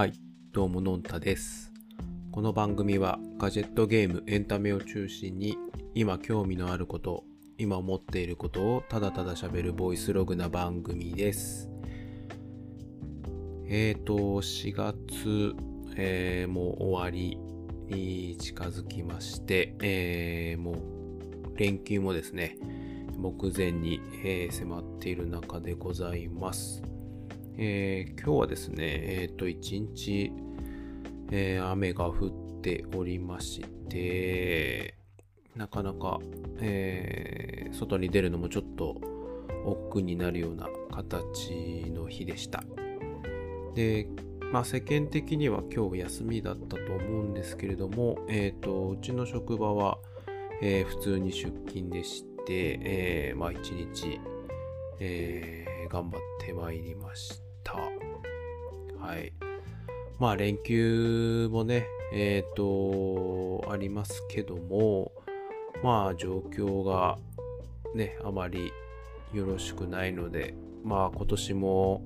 はい、どうものんたです。この番組はガジェットゲーム、エンタメを中心に今興味のあること、今思っていることをただただ喋るボイスログな番組です。えーと、4月、えーもう終わりに近づきまして、えーもう連休もですね、目前に、えー迫っている中でございます。えー今日はですね、えっ、と、一日、えー雨が降っておりまして、なかなか、えー外に出るのもちょっと億劫になるような形の日でした。で、まあ世間的には今日休みだったと思うんですけれども、えっ、と、うちの職場は、えー普通に出勤でして、えーまあ一日、えー頑張ってまいりましたた。はい。まあ連休もね、えっ、と、ありますけども、まあ状況がね、あまりよろしくないので、まあ今年も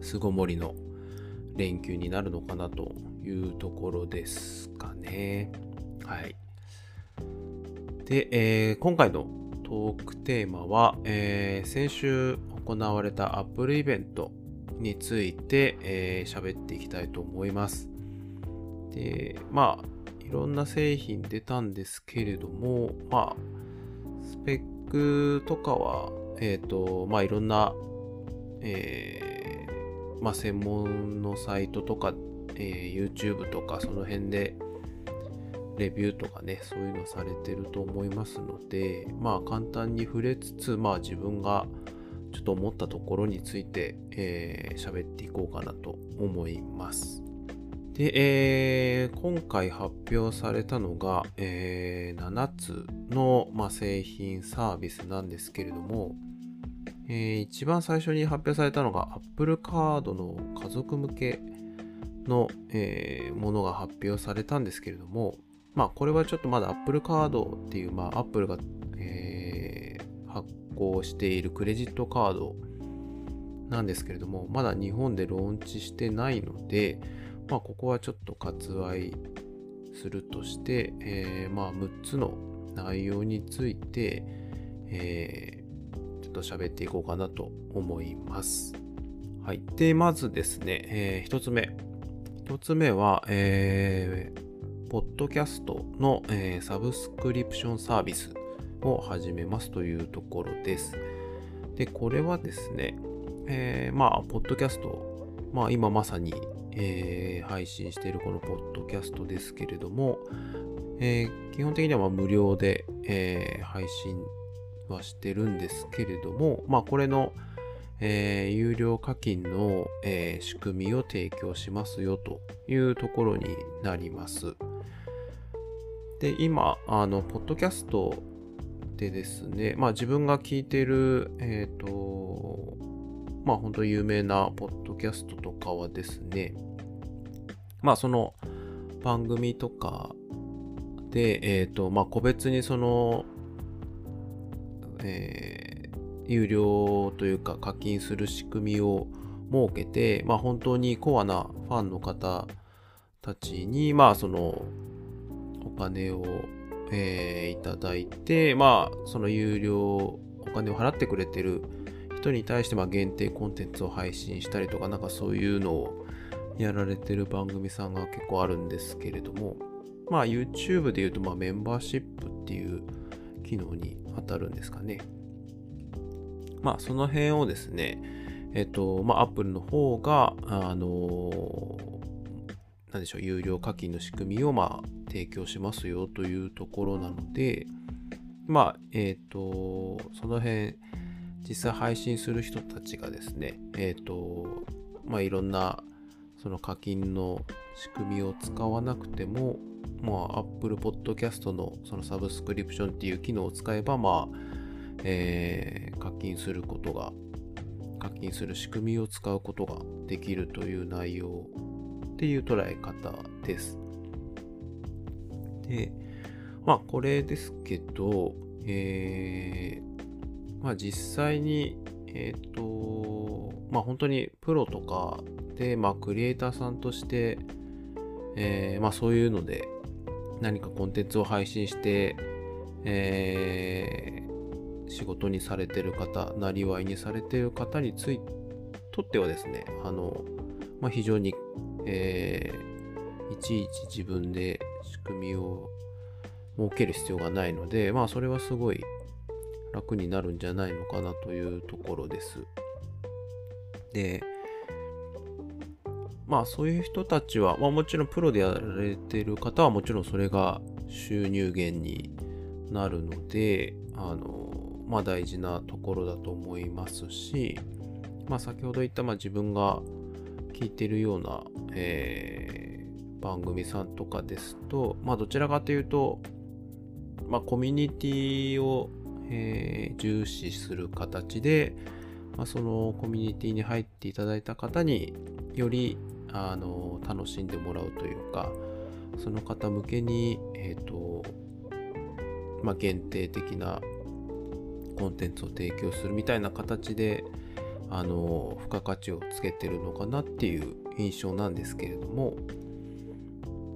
巣ごもりの連休になるのかなというところですかね。はい。で、えー今回のトークテーマは、えー先週行われた Apple イベントについてえー喋、っていきたいと思います。で、まあ、いろんな製品出たんですけれども、まあ、スペックとかは、えっ、と、まあ、いろんな、えーまあ、専門のサイトとか、えー YouTube とか、その辺で、レビューとかね、そういうのされてると思いますので、まあ簡単に触れつつ、まあ自分がちょっと思ったところについてえー喋、っていこうかなと思います。で、えー今回発表されたのが、えー7つの、まあ、製品サービスなんですけれども、えー一番最初に発表されたのが Apple カードの家族向けの、えーものが発表されたんですけれども、まあこれはちょっとまだ Apple カードっていう、まあ Apple が、えー発行しているクレジットカードなんですけれども、まだ日本でローンチしてないので、まあここはちょっと割愛するとして、えーまあ6つの内容について、えーちょっと喋っていこうかなと思います。はい。で、まずですね、え1つ目。1つ目は、えーポッドキャストの、えーサブスクリプションサービスを始めますというところです。で、これはですね、えーまあ、ポッドキャスト、まあ、今まさに、えー配信しているこのポッドキャストですけれども、えー基本的には無料で、えー配信はしてるんですけれども、まあ、これの、えー有料課金の、えー仕組みを提供しますよというところになります。で、今、あの、ポッドキャストでですね、まあ自分が聞いてる、えっ、と、まあ本当有名なポッドキャストとかはですね、まあその番組とかで、えっ、と、まあ個別にその、えー有料というか課金する仕組みを設けて、まあ本当にコアなファンの方たちに、まあそのお金を、えーいただいて、まあその有料お金を払ってくれてる人に対してまあ限定コンテンツを配信したりとか、なんかそういうのをやられてる番組さんが結構あるんですけれども、まあ YouTube で言うとまあメンバーシップっていう機能に当たるんですかね。まあその辺をですね、えっと、まあ Apple の方が、あのなんでしょう、有料課金の仕組みをまあ提供しますよというところなので、まあ、えっ、と、その辺、実際配信する人たちがですね、えっ、と、まあいろんなその課金の仕組みを使わなくても、まあ Apple Podcast のそのサブスクリプションっていう機能を使えば、まあ、えー課金することが、課金する仕組みを使うことができるという内容っていう捉え方です。で、まあこれですけど、えーまあ実際に、えっ、と、まあ本当にプロとかで、まあクリエイターさんとして、えー、まあそういうので何かコンテンツを配信して、えー、仕事にされてる方、なりわいにされてる方についとってはですね、あの、まあ非常に、えー、いちいち自分で仕組みを設ける必要がないので、まあそれはすごい楽になるんじゃないのかなというところです。で、まあそういう人たちは、まあもちろんプロでやられてる方はもちろんそれが収入源になるので、あの、まあ大事なところだと思いますし、まあ先ほど言ったまあ自分が聞いてるような、えー、番組さんとかですと、まあどちらかというと、まあコミュニティをえー、重視する形で、まあ、そのコミュニティに入っていただいた方によりあの楽しんでもらうというかその方向けに、えーとまあ、限定的なコンテンツを提供するみたいな形であの付加価値をつけてるのかなっていう印象なんですけれども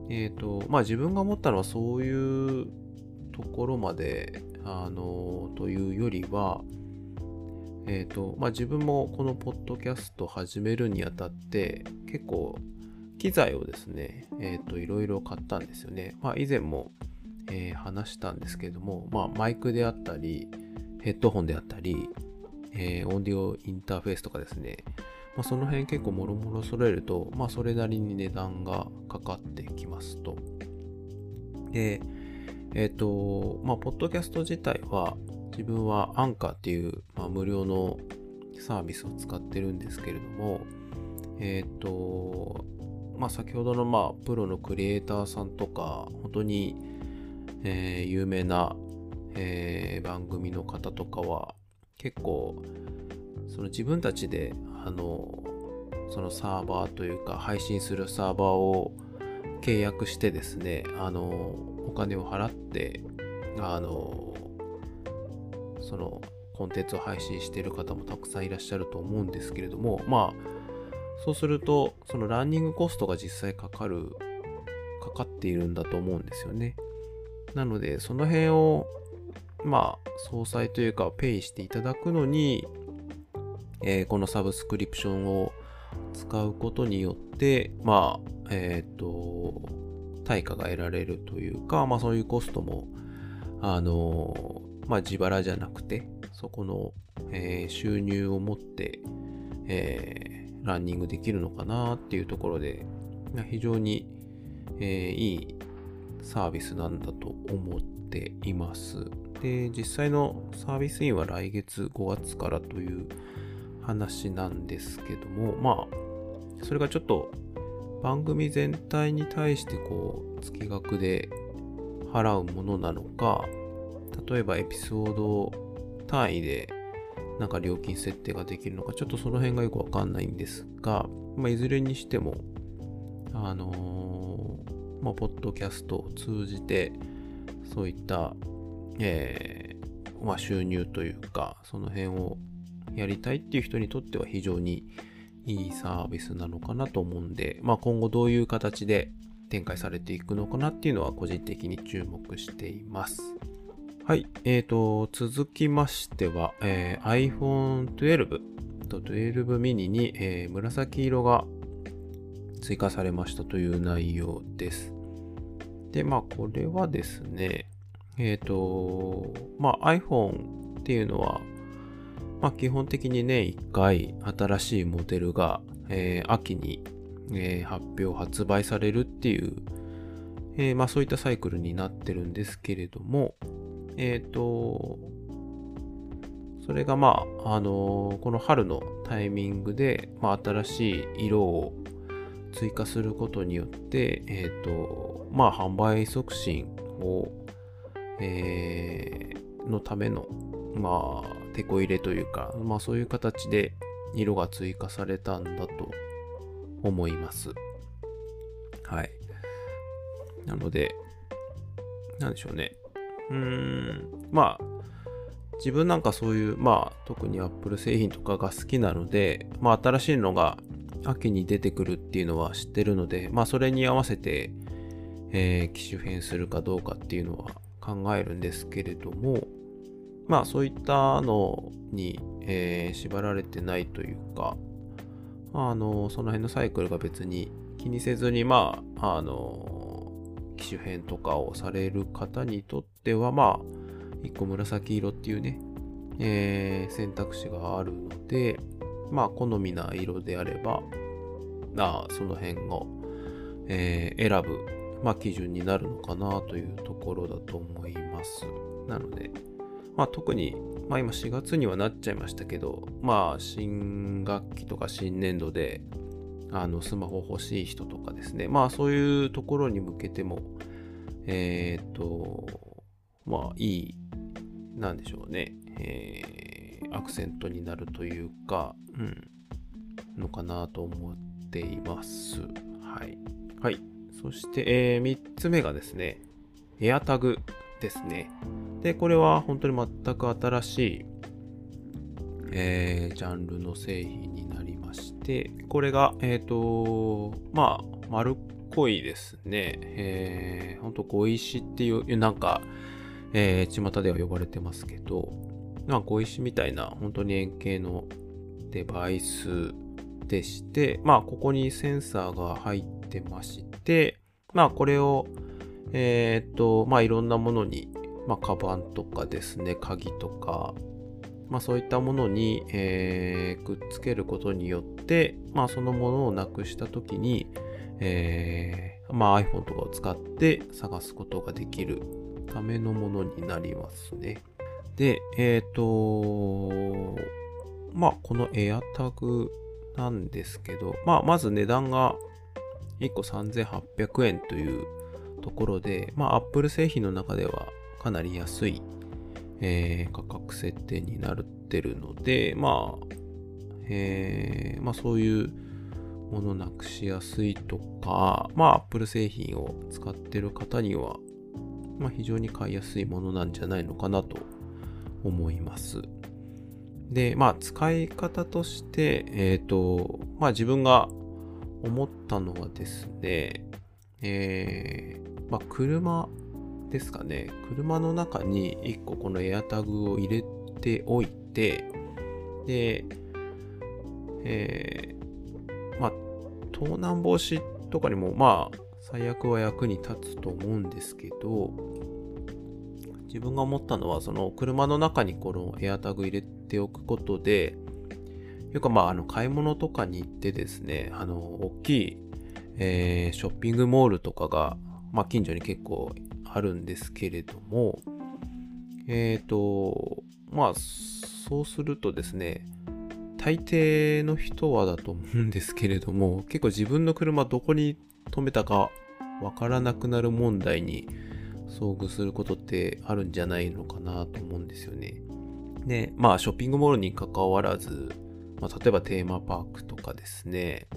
え、ー、とまあ自分が思ったのはそういうところまであのというよりは、え、ー、と、まあ、自分もこのポッドキャスト始めるにあたって、結構、機材をですね、え、ー、と、いろいろ買ったんですよね。まあ、以前も、え、話したんですけども、まあ、マイクであったり、ヘッドホンであったり、え、オーディオインターフェースとかですね、まあ、その辺結構もろもろ揃えると、まあ、それなりに値段がかかってきますと。で、えっ、ー、と、まあ、ポッドキャスト自体は、自分はアンカーっていう、まあ、無料のサービスを使ってるんですけれども、えっ、ー、と、まあ、先ほどの、まあ、プロのクリエイターさんとか、本当に、えー、有名な、えー、番組の方とかは、結構、その自分たちで、あの、そのサーバーというか、配信するサーバーを契約してですね、あの、お金を払って、あの、そのコンテンツを配信している方もたくさんいらっしゃると思うんですけれども、まあ、そうすると、そのランニングコストが実際かかる、かかっているんだと思うんですよね。なので、その辺を、まあ、総裁というか、ペイしていただくのに、えー、このサブスクリプションを使うことによって、まあ、えっ、ー、と、対価が得られるというか、まあそういうコストも、あの、まあ自腹じゃなくて、そこの、えー、収入を持って、えー、ランニングできるのかなっていうところで、非常に、えー、いいサービスなんだと思っています。で、実際のサービスインは来月5月からという話なんですけども、まあ、それがちょっと番組全体に対してこう月額で払うものなのか例えばエピソード単位でなんか料金設定ができるのかちょっとその辺がよくわかんないんですが、まあ、いずれにしてもあのー、まあ、ポッドキャストを通じてそういった、えー、まあ、収入というかその辺をやりたいっていう人にとっては非常にいいサービスなのかなと思うんで、まあ、今後どういう形で展開されていくのかなっていうのは個人的に注目しています。はい。えーと、続きましては、えー、iPhone 12と12 mini に、えー、紫色が追加されましたという内容です。で、まあ、これはですね、えっ、ー、と、まあ、iPhone っていうのは、まあ、基本的にね、1回新しいモデルが、えー、秋に、えー、発表、発売されるっていう、えー、まあ、そういったサイクルになってるんですけれども、えっ、と、それがまあ、あのこの春のタイミングで、まあ、新しい色を追加することによって、えっ、と、まあ、販売促進を、えーのための、まあ、テこ入れというか、まあそういう形で色が追加されたんだと思います。はい。なので、なんでしょうね。うーん、まあ、自分なんかそういう、まあ、特に Apple 製品とかが好きなので、まあ、新しいのが秋に出てくるっていうのは知ってるので、まあ、それに合わせて、えー、機種変するかどうかっていうのは考えるんですけれども、まあ、そういったのに、えー、縛られてないというか、あの、その辺のサイクルが別に気にせずに、まあ、あの、機種変とかをされる方にとっては、まあ、一個紫色っていうね、えー、選択肢があるので、まあ、好みな色であれば、あその辺を、えー、選ぶ、まあ、基準になるのかなというところだと思います。なので、まあ、特に、まあ、今4月にはなっちゃいましたけど、まあ、新学期とか新年度で、あの、スマホ欲しい人とかですね、まあ、そういうところに向けても、えっ、と、まあ、いいなんでしょうね、えー、アクセントになるというか、うん、のかなと思っています。はい。はい。そして、えー、3つ目がですね、エアタグですね。で、これは本当に全く新しい、えー、ジャンルの製品になりまして、これが、えっ、ー、と、まあ、丸っこいですね。えー、本当小石っていう、なんか、えー、巷では呼ばれてますけど、まあ、小石みたいな本当に円形のデバイスでして、まあ、ここにセンサーが入ってまして、まあ、これを、えー、っと、まあ、いろんなものに、まあ、カバンとかですね、鍵とか、まあ、そういったものに、えー、くっつけることによって、まあ、そのものをなくしたときに、えー、まあ、iPhone とかを使って探すことができるためのものになりますね。で、えっ、ー、と、まあ、この AirTag なんですけど、まあ、まず値段が1個3800円というところで、まあ、Apple 製品の中ではかなり安い、えー、価格設定になってるので、まあ、えー、まあ、そういうものなくしやすいとか、まあ、Apple 製品を使ってる方にはまあ、非常に買いやすいものなんじゃないのかなと思います。で、まあ、使い方として、えっ、ー、と、まあ、自分が思ったのはですね、えー、まあ、車ですかね。車の中に1個この AirTag を入れておいて、で、えー、まあ、盗難防止とかにも、まあ、最悪は役に立つと思うんですけど、自分が思ったのは、その車の中にこのエアタグ入れておくことで、よくまあ、あの、買い物とかに行ってですね、あの、大きい、えー、ショッピングモールとかが、まあ、近所に結構あるんですけれども、えっ、ー、と、まあ、そうするとですね、大抵の人はだと思うんですけれども、結構自分の車どこに止めたかわからなくなる問題に遭遇することってあるんじゃないのかなと思うんですよね。で、まあショッピングモールに関わらず、まあ、例えばテーマパークとかですね、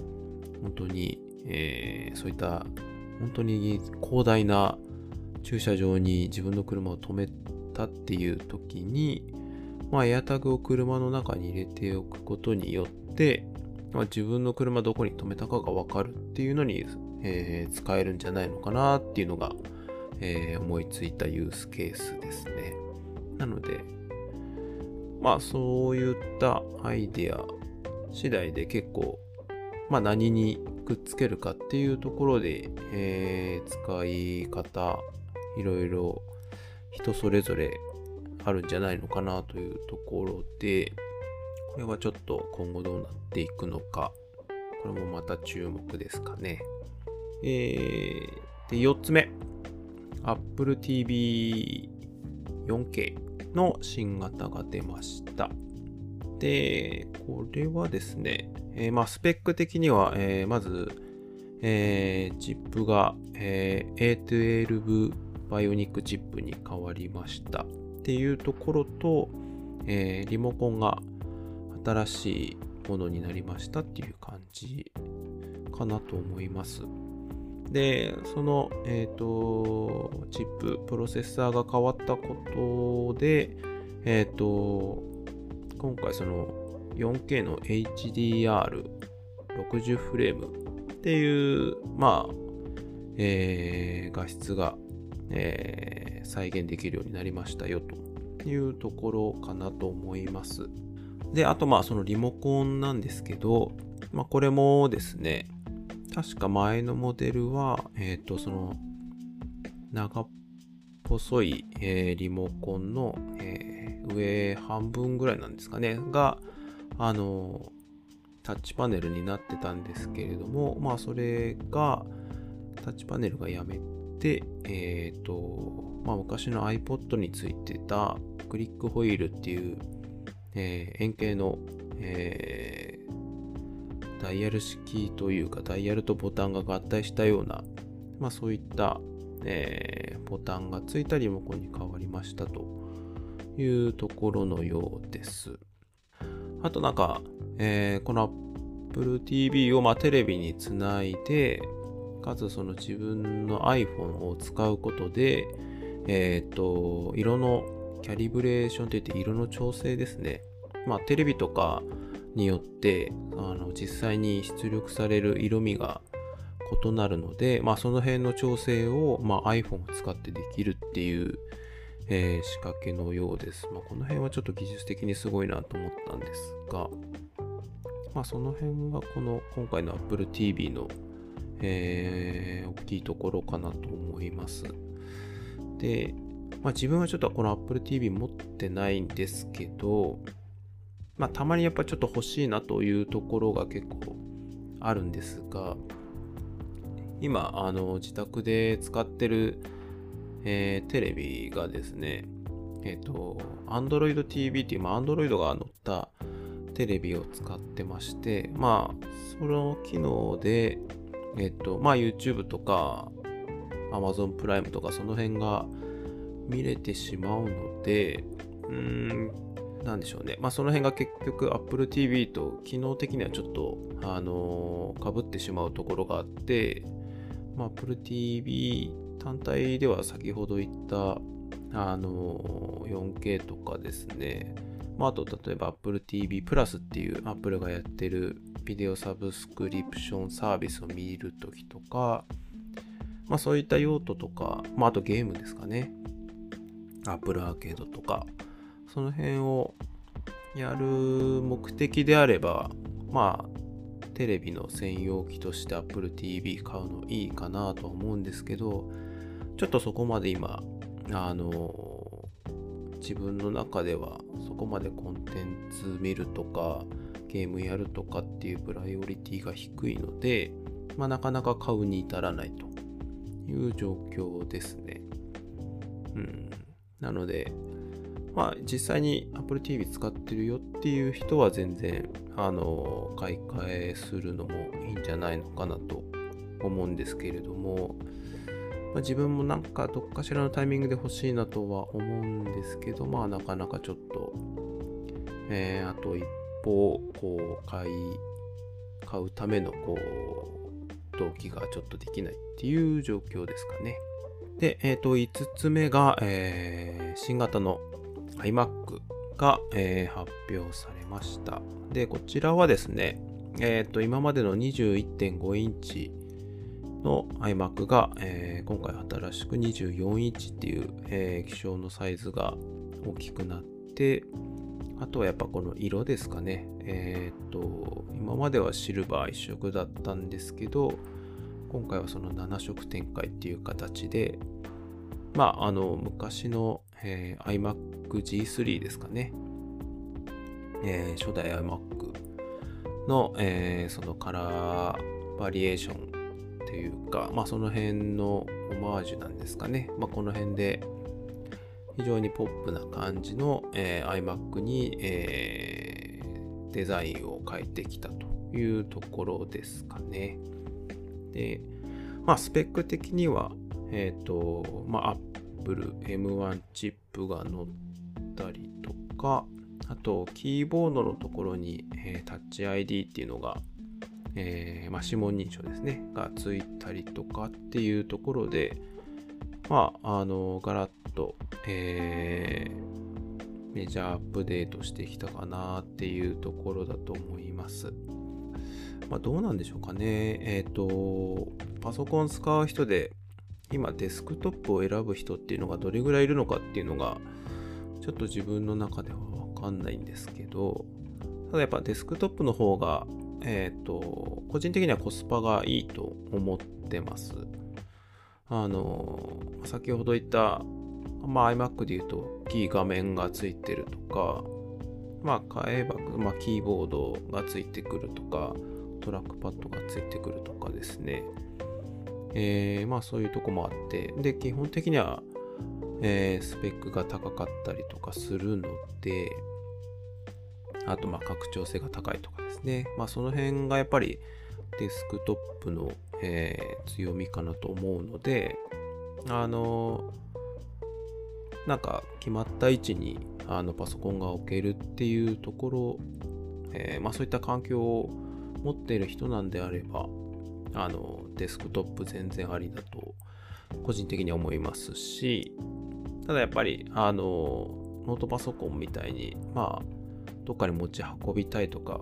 本当に、えー、そういった本当に広大な駐車場に自分の車を止めたっていう時に、まあ、エアタグを車の中に入れておくことによって、まあ、自分の車どこに止めたかがわかるっていうのにえー、使えるんじゃないのかなっていうのが、えー、思いついたユースケースですね。なので、まあそういったアイデア次第で結構、まあ何にくっつけるかっていうところで、えー、使い方、いろいろ人それぞれあるんじゃないのかなというところで、これはちょっと今後どうなっていくのか、これもまた注目ですかね。えー、で、4つ目。Apple TV 4K の新型が出ました。で、これはですね、えー、まあ、スペック的には、えー、まず、えー、チップが、えー、A12 バイオニックチップに変わりましたっていうところと、えー、リモコンが新しいものになりましたっていう感じかなと思います。で、その、えっ、ー、と、チップ、プロセッサーが変わったことで、えっ、ー、と、今回その 4K の HDR60 フレームっていう、まあ、えー、画質が、えー、再現できるようになりましたよというところかなと思います。で、あとまあそのリモコンなんですけど、まあこれもですね、確か前のモデルは、えっ、ー、とその長っ細い、えー、リモコンの、えー、上半分ぐらいなんですかね、が、あのタッチパネルになってたんですけれども、まあそれが、タッチパネルがやめて、えっ、ー、と、まあ昔の iPod についてたクリックホイールっていう、えー、円形の、えー、ダイヤル式というか、ダイヤルとボタンが合体したような、まあそういった、え、ボタンがついたリモコンに変わりましたというところのようです。あとなんか、え、この Apple TV をまテレビにつないで、かつその自分の iPhone を使うことで、えっ、ー、と、色のキャリブレーションといって色の調整ですね。まあ、テレビとかによって、あの、実際に出力される色味が異なるので、まあ、その辺の調整を、まあ、iPhone を使ってできるっていう、えー、仕掛けのようです。まあ、この辺はちょっと技術的にすごいなと思ったんですが、まあ、その辺がこの今回の Apple TV の、えー、大きいところかなと思います。で、まあ、自分はちょっとこの Apple TV 持ってないんですけど、まあ、たまにやっぱちょっと欲しいなというところが結構あるんですが、今、あの、自宅で使ってる、えー、テレビがですね、えっ、ー、と、Android TV っていう、まあ、Android が乗ったテレビを使ってまして、まあ、その機能で、えっ、と、まあ、YouTube とか、Amazon プライムとかその辺が見れてしまうので、うーん、なんでしょうね。まあその辺が結局 Apple TV と機能的にはちょっと、あのー、被ってしまうところがあって、まあ Apple TV 単体では先ほど言った、あのー、4K とかですね、まあ、あと例えば Apple TV プラスっていう Apple がやってるビデオサブスクリプションサービスを見るときとか、まあそういった用途とか、まああとゲームですかね。Apple アーケードとか、その辺をやる目的であれば、まあテレビの専用機として Apple TV 買うのいいかなとは思うんですけど、ちょっとそこまで今、あの、自分の中ではそこまでコンテンツ見るとか、ゲームやるとかっていうプライオリティが低いので、まあ、なかなか買うに至らないという状況ですね。うん。なので、まあ実際に Apple TV 使ってるよっていう人は全然、あの、買い替えするのもいいんじゃないのかなと思うんですけれども、まあ、自分もなんかどっかしらのタイミングで欲しいなとは思うんですけど、まあなかなかちょっと、えー、あと一歩、こう、買い、買うための、こう、動機がちょっとできないっていう状況ですかね。で、えっ、ー、と、5つ目が、えー、新型の iMac が、えー、発表されました。で、こちらはですね、え、ー、と、今までの21.5インチの iMac が、えー、今回新しく24インチっていう、えー、気象のサイズが大きくなって、あとはやっぱこの色ですかね。えっ、と、今まではシルバー一色だったんですけど、今回はその7色展開っていう形で、まあ、あの、昔の、えー、iMac G3 ですかね。えー、初代 iMac の、えー、そのカラーバリエーションというか、まあ、その辺のオマージュなんですかね。まあ、この辺で非常にポップな感じの、えー、iMac に、えー、デザインを変えてきたというところですかね。で、まあ、スペック的には、えっ、ー、と、まあ、Apple M1 チップが載ったりとか、あと、キーボードのところに、えー、タッチ ID っていうのが、えー、まあ、指紋認証ですね、がついたりとかっていうところで、まあ、あの、ガラッと、えメジャーアップデートしてきたかなっていうところだと思います。まあ、どうなんでしょうかね。えっ、ー、と、パソコン使う人で、今デスクトップを選ぶ人っていうのがどれぐらいいるのかっていうのが、ちょっと自分の中ではわかんないんですけど、ただやっぱデスクトップの方が、えっ、ー、と、個人的にはコスパがいいと思ってます。あの、先ほど言ったまあ、iMac で言うと大きい画面がついてるとか、まあ、買えば、まあ、キーボードがついてくるとか、トラックパッドがついてくるとかですね。えー、まあそういうとこもあって、で、基本的には、えー、スペックが高かったりとかするので、あと、まあ、拡張性が高いとかですね。まあ、その辺がやっぱりデスクトップの、えー、強みかなと思うので、あのなんか決まった位置にあのパソコンが置けるっていうところ、えー、まあ、そういった環境を持っている人なんであればあのデスクトップ全然ありだと個人的には思いますしただやっぱりあのノートパソコンみたいにまあどっかに持ち運びたいとか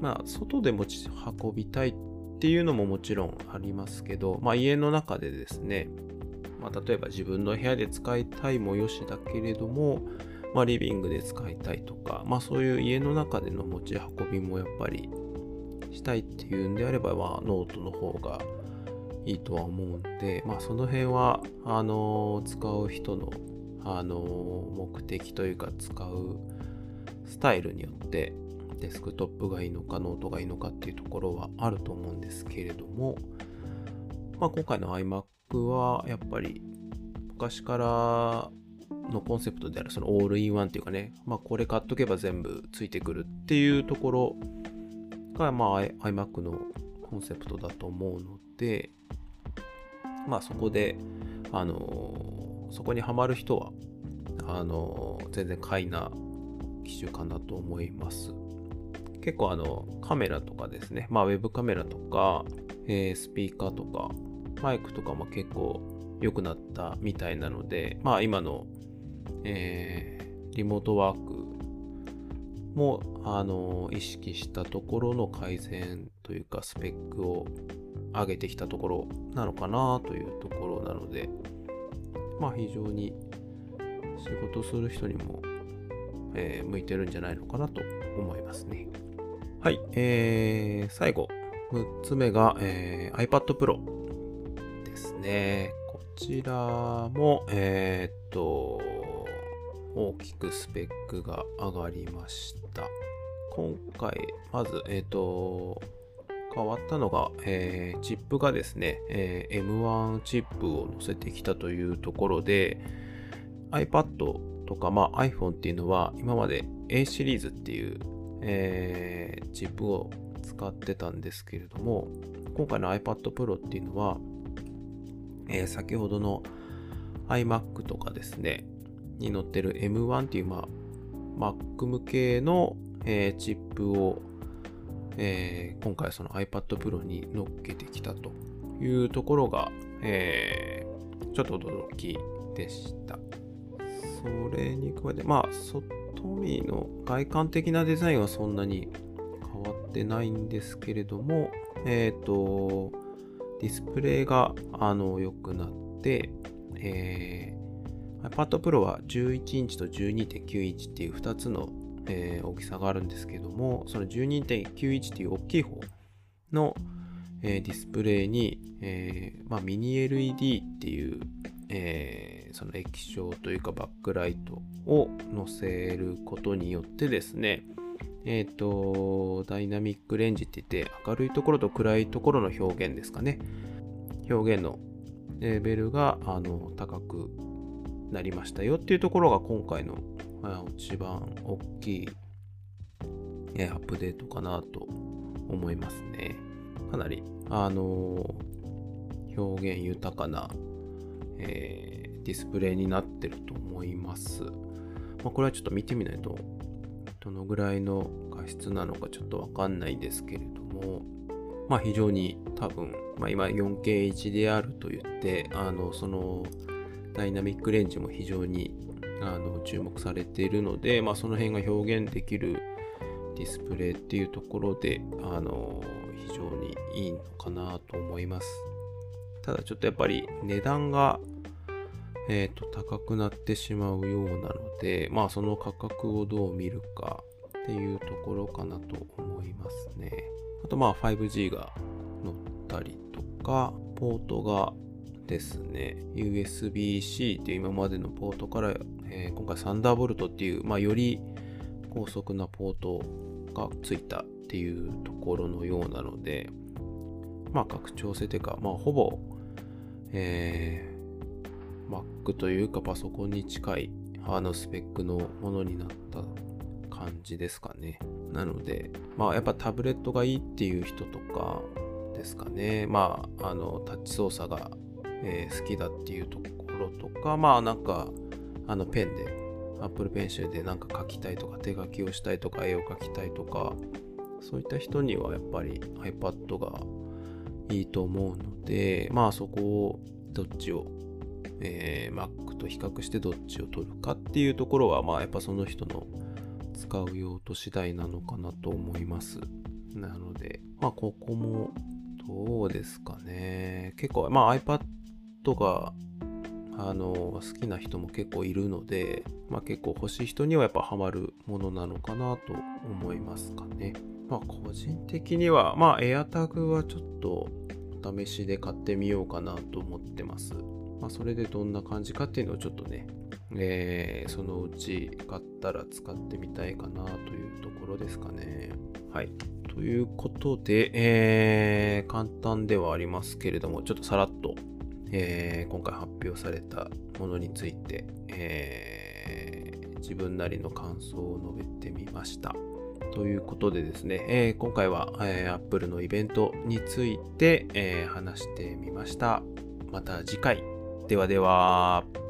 まあ外で持ち運びたいっていうのももちろんありますけどまあ家の中でですねまあ、例えば自分の部屋で使いたいもよしだけれども、まあ、リビングで使いたいとか、まあ、そういう家の中での持ち運びもやっぱりしたいっていうんであれば、まあ、ノートの方がいいとは思うんで、まあ、その辺はあの使う人のあの目的というか使うスタイルによってデスクトップがいいのかノートがいいのかっていうところはあると思うんですけれども、まあ、今回の iMac はやっぱり昔からのコンセプトであるそのオールインワンっていうかね、まあこれ買っとけば全部ついてくるっていうところがまあ iMac のコンセプトだと思うので、まあそこで、あのそこにはまる人は、あの全然買いな機種かなと思います。結構あのカメラとかですね、まあウェブカメラとか、えー、スピーカーとか、マイクとかも結構良くなったみたいなので、まあ今の、えー、リモートワークも、あの意識したところの改善というかスペックを上げてきたところなのかなというところなので、まあ非常に仕事する人にも、えー、向いてるんじゃないのかなと思いますね。はい、えー、最後、6つ目が、えー、iPad Pro ですね。こちらも、えー、っと、大きくスペックが上がりました。今回、まず、えー、っと、変わったのが、えー、チップがですね、えー、M1 チップを載せてきたというところで、iPad とか、まあ、iPhone っていうのは、今まで A シリーズっていう、えー、チップを使ってたんですけれども、今回の iPad Pro っていうのは、えー、先ほどの iMac とかですね、に載ってる M1 っていう、まあ、Mac 向けの、えー、チップを、えー、今回その iPad Pro に乗っけてきたというところが、えー、ちょっと驚きでした。それに加えて、まあ、外見の外観的なデザインはそんなに変わってないんですけれども、えっ、ー、と、ディスプレイが良くなって、えー、iPad Pro は11インチと12.9インチっていう2つの、えー、大きさがあるんですけども、その12.9インチっていう大きい方の、えー、ディスプレイに、えーまあ、ミニ LED っていう、えー、その液晶というかバックライトを載せることによってですね、えっ、ー、と、ダイナミックレンジって言って、明るいところと暗いところの表現ですかね。表現のレベルがあの高くなりましたよっていうところが今回の一番大きいアップデートかなと思いますね。かなり、あの表現豊かな、え、ディスプレイになってると思います。まあ、これはちょっと見てみないとどのぐらいの画質なのかちょっとわかんないですけれども、まあ非常に多分、まあ今 4K HDR と言って、あの、そのダイナミックレンジも非常にあの注目されているので、まあ、その辺が表現できるディスプレイっていうところで、あの非常にいいのかなと思います。ただちょっとやっぱり値段が、えー、と高くなってしまうようなので、まあその価格をどう見るかっていうところかなと思いますね。あとまあ 5G が載ったりとか、ポートがですね、USB-C っていう今までのポートから、えー、今回サンダーボルトっていう、まあ、より高速なポートがついたっていうところのようなので、まあ、拡張性というか、まあ、ほぼ、えー、Mac というかパソコンに近いハードスペックのものになった感じですかね。なので、まあ、やっぱタブレットがいいっていう人とかですかね。まあ、あの、タッチ操作が、えー、好きだっていうところとか、まあ、なんか、あの、ペンで Apple Pencil でなんか書きたいとか手書きをしたいとか絵を描きたいとかそういった人にはやっぱり iPad がいいと思うのでまあそこをどっちを、えー、Mac と比較してどっちを取るかっていうところはまあやっぱその人の使う用途次第なのかなと思いますなのでまあここもどうですかね結構まあ iPad があの好きな人も結構いるので、まあ、結構欲しい人にはやっぱハマるものなのかなと思いますかね。まあ個人的には、まあ AirTag はちょっと試しで買ってみようかなと思ってます。まあそれでどんな感じかっていうのをちょっとね、えー、そのうち買ったら使ってみたいかなというところですかね。はい。ということで、えー、簡単ではありますけれども、ちょっとさらっとえー、今回発表されたものについて、えー、自分なりの感想を述べてみました。ということでですね、えー、今回は、えー、Apple のイベントについて、えー、話してみました。また次回。ではでは。